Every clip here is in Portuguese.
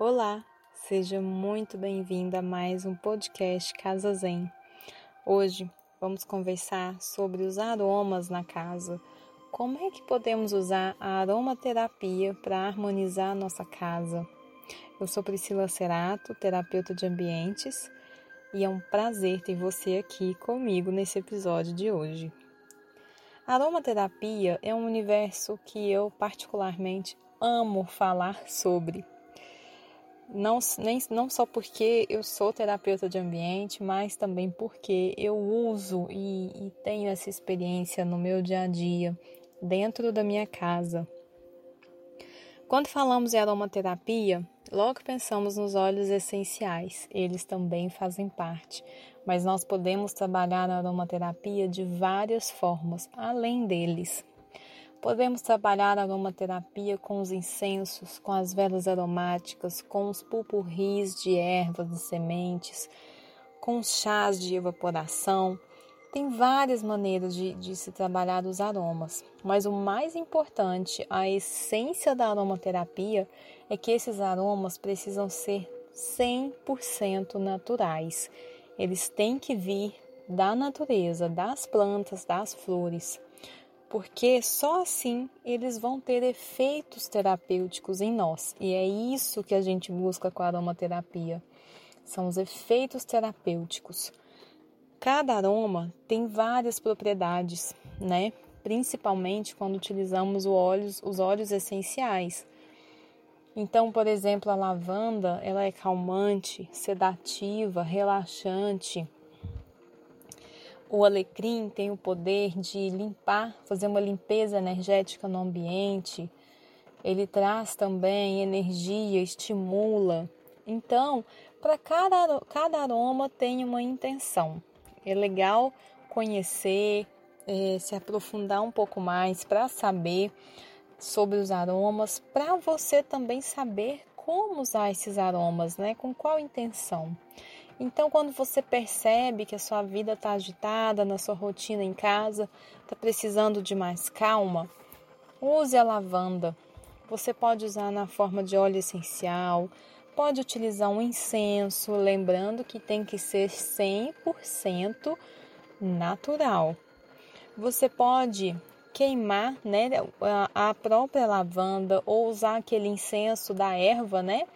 Olá, seja muito bem-vinda a mais um podcast Casa Zen. Hoje vamos conversar sobre os aromas na casa. Como é que podemos usar a aromaterapia para harmonizar a nossa casa? Eu sou Priscila Cerato, terapeuta de ambientes, e é um prazer ter você aqui comigo nesse episódio de hoje. A aromaterapia é um universo que eu particularmente amo falar sobre. Não, nem, não só porque eu sou terapeuta de ambiente, mas também porque eu uso e, e tenho essa experiência no meu dia a dia, dentro da minha casa. Quando falamos em aromaterapia, logo pensamos nos óleos essenciais, eles também fazem parte, mas nós podemos trabalhar a aromaterapia de várias formas, além deles. Podemos trabalhar a aromaterapia com os incensos, com as velas aromáticas, com os pupurris de ervas e sementes, com chás de evaporação, tem várias maneiras de, de, se trabalhar os aromas, mas o mais importante, a essência da aromaterapia, é que esses aromas precisam ser 100% naturais. Eles têm que vir da natureza, das plantas, das flores, porque só assim eles vão ter efeitos terapêuticos em nós. E é isso que a gente busca com a aromaterapia. São os efeitos terapêuticos. Cada aroma tem várias propriedades, né? Principalmente quando utilizamos óleos, os óleos essenciais. Então, por exemplo, a lavanda, ela é calmante, sedativa, relaxante. O alecrim tem o poder de limpar, fazer uma limpeza energética no ambiente. Ele traz também energia, estimula. Então, para cada, cada aroma tem uma intenção. É legal conhecer, é, se aprofundar um pouco mais para saber sobre os aromas, para você também saber como usar esses aromas, né? Com qual intenção. Então, quando você percebe que a sua vida está agitada, na sua rotina em casa, está precisando de mais calma, use a lavanda. Você pode usar na forma de óleo essencial, pode utilizar um incenso, lembrando que tem que ser 100% natural. Você pode queimar né, a própria lavanda ou usar aquele incenso da erva, né,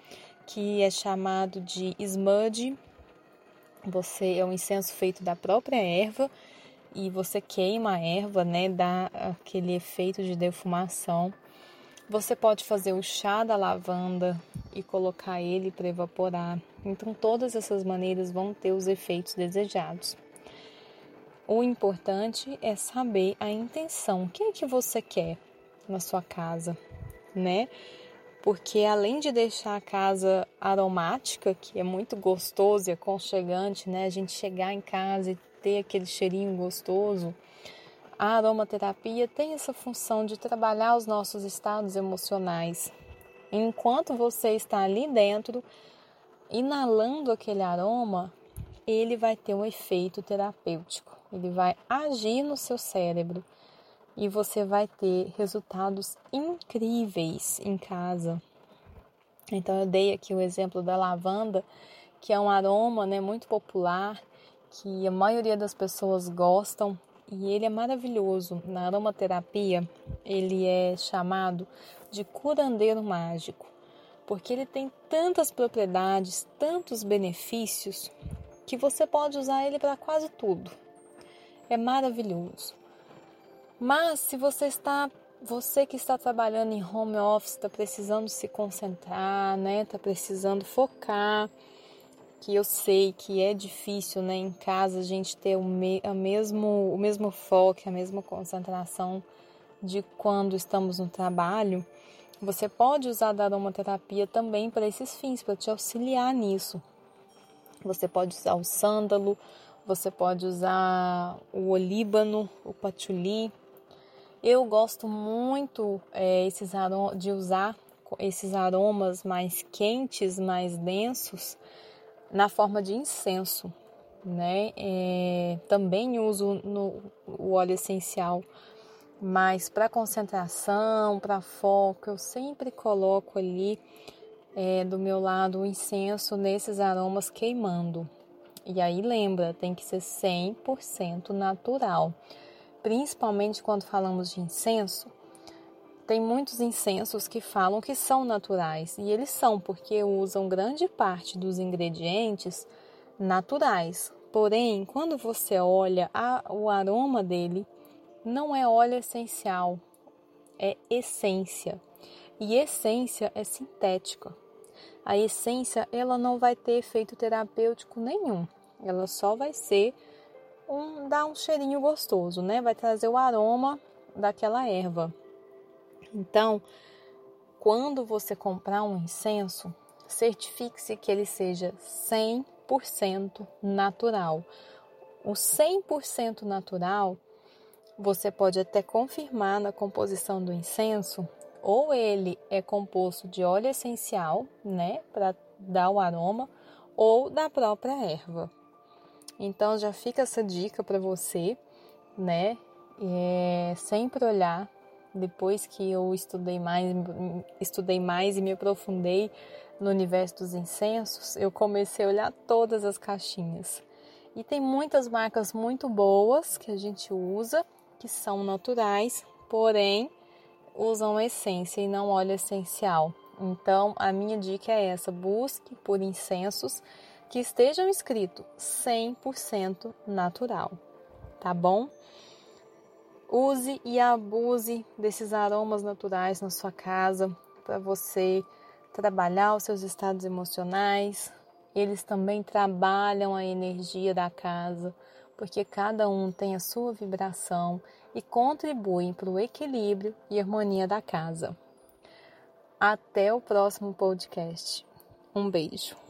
que é chamado de smudge. Você é um incenso feito da própria erva e você queima a erva, né, dá aquele efeito de defumação. Você pode fazer o chá da lavanda e colocar ele para evaporar. Então, todas essas maneiras vão ter os efeitos desejados. O importante é saber a intenção. O que é que você quer na sua casa, né? Porque além de deixar a casa aromática, que é muito gostoso e aconchegante, né? A gente chegar em casa e ter aquele cheirinho gostoso, a aromaterapia tem essa função de trabalhar os nossos estados emocionais. Enquanto você está ali dentro, inalando aquele aroma, ele vai ter um efeito terapêutico. Ele vai agir no seu cérebro e você vai ter resultados incríveis em casa. Então eu dei aqui o exemplo da lavanda, que é um aroma, né, muito popular, que a maioria das pessoas gostam e ele é maravilhoso. Na aromaterapia, ele é chamado de curandeiro mágico, porque ele tem tantas propriedades, tantos benefícios, que você pode usar ele para quase tudo. É maravilhoso. Mas se você está você que está trabalhando em home office, está precisando se concentrar, né? Está precisando focar, que eu sei que é difícil, né, em casa a gente ter o, me, a mesmo, o mesmo foco, a mesma concentração de quando estamos no trabalho, você pode usar a aromaterapia também para esses fins, para te auxiliar nisso. Você pode usar o sândalo, você pode usar o olíbano, o patchouli. Eu gosto muito é, esses de usar esses aromas mais quentes, mais densos, na forma de incenso, né? É, também uso no, o óleo essencial, mas para concentração, para foco, eu sempre coloco ali é, do meu lado o incenso nesses aromas queimando. E aí lembra, tem que ser 100% natural. Principalmente quando falamos de incenso, tem muitos incensos que falam que são naturais, e eles são porque usam grande parte dos ingredientes naturais. Porém, quando você olha a, o aroma dele, não é óleo essencial, é essência. E essência é sintética. A essência ela não vai ter efeito terapêutico nenhum. Ela só vai ser um um cheirinho gostoso, né? Vai trazer o aroma daquela erva. Então, quando você comprar um incenso, certifique-se que ele seja 100% natural. O 100% natural, você pode até confirmar na composição do incenso, ou ele é composto de óleo essencial, né, para dar o aroma, ou da própria erva. Então já fica essa dica para você, né? É, sempre olhar depois que eu estudei mais, estudei mais e me aprofundei no universo dos incensos, eu comecei a olhar todas as caixinhas. E tem muitas marcas muito boas que a gente usa, que são naturais, porém usam essência e não óleo essencial. Então, a minha dica é essa: busque por incensos que estejam escritos 100% natural, tá bom? Use e abuse desses aromas naturais na sua casa para você trabalhar os seus estados emocionais. Eles também trabalham a energia da casa, porque cada um tem a sua vibração e contribuem para o equilíbrio e harmonia da casa. Até o próximo podcast. Um beijo.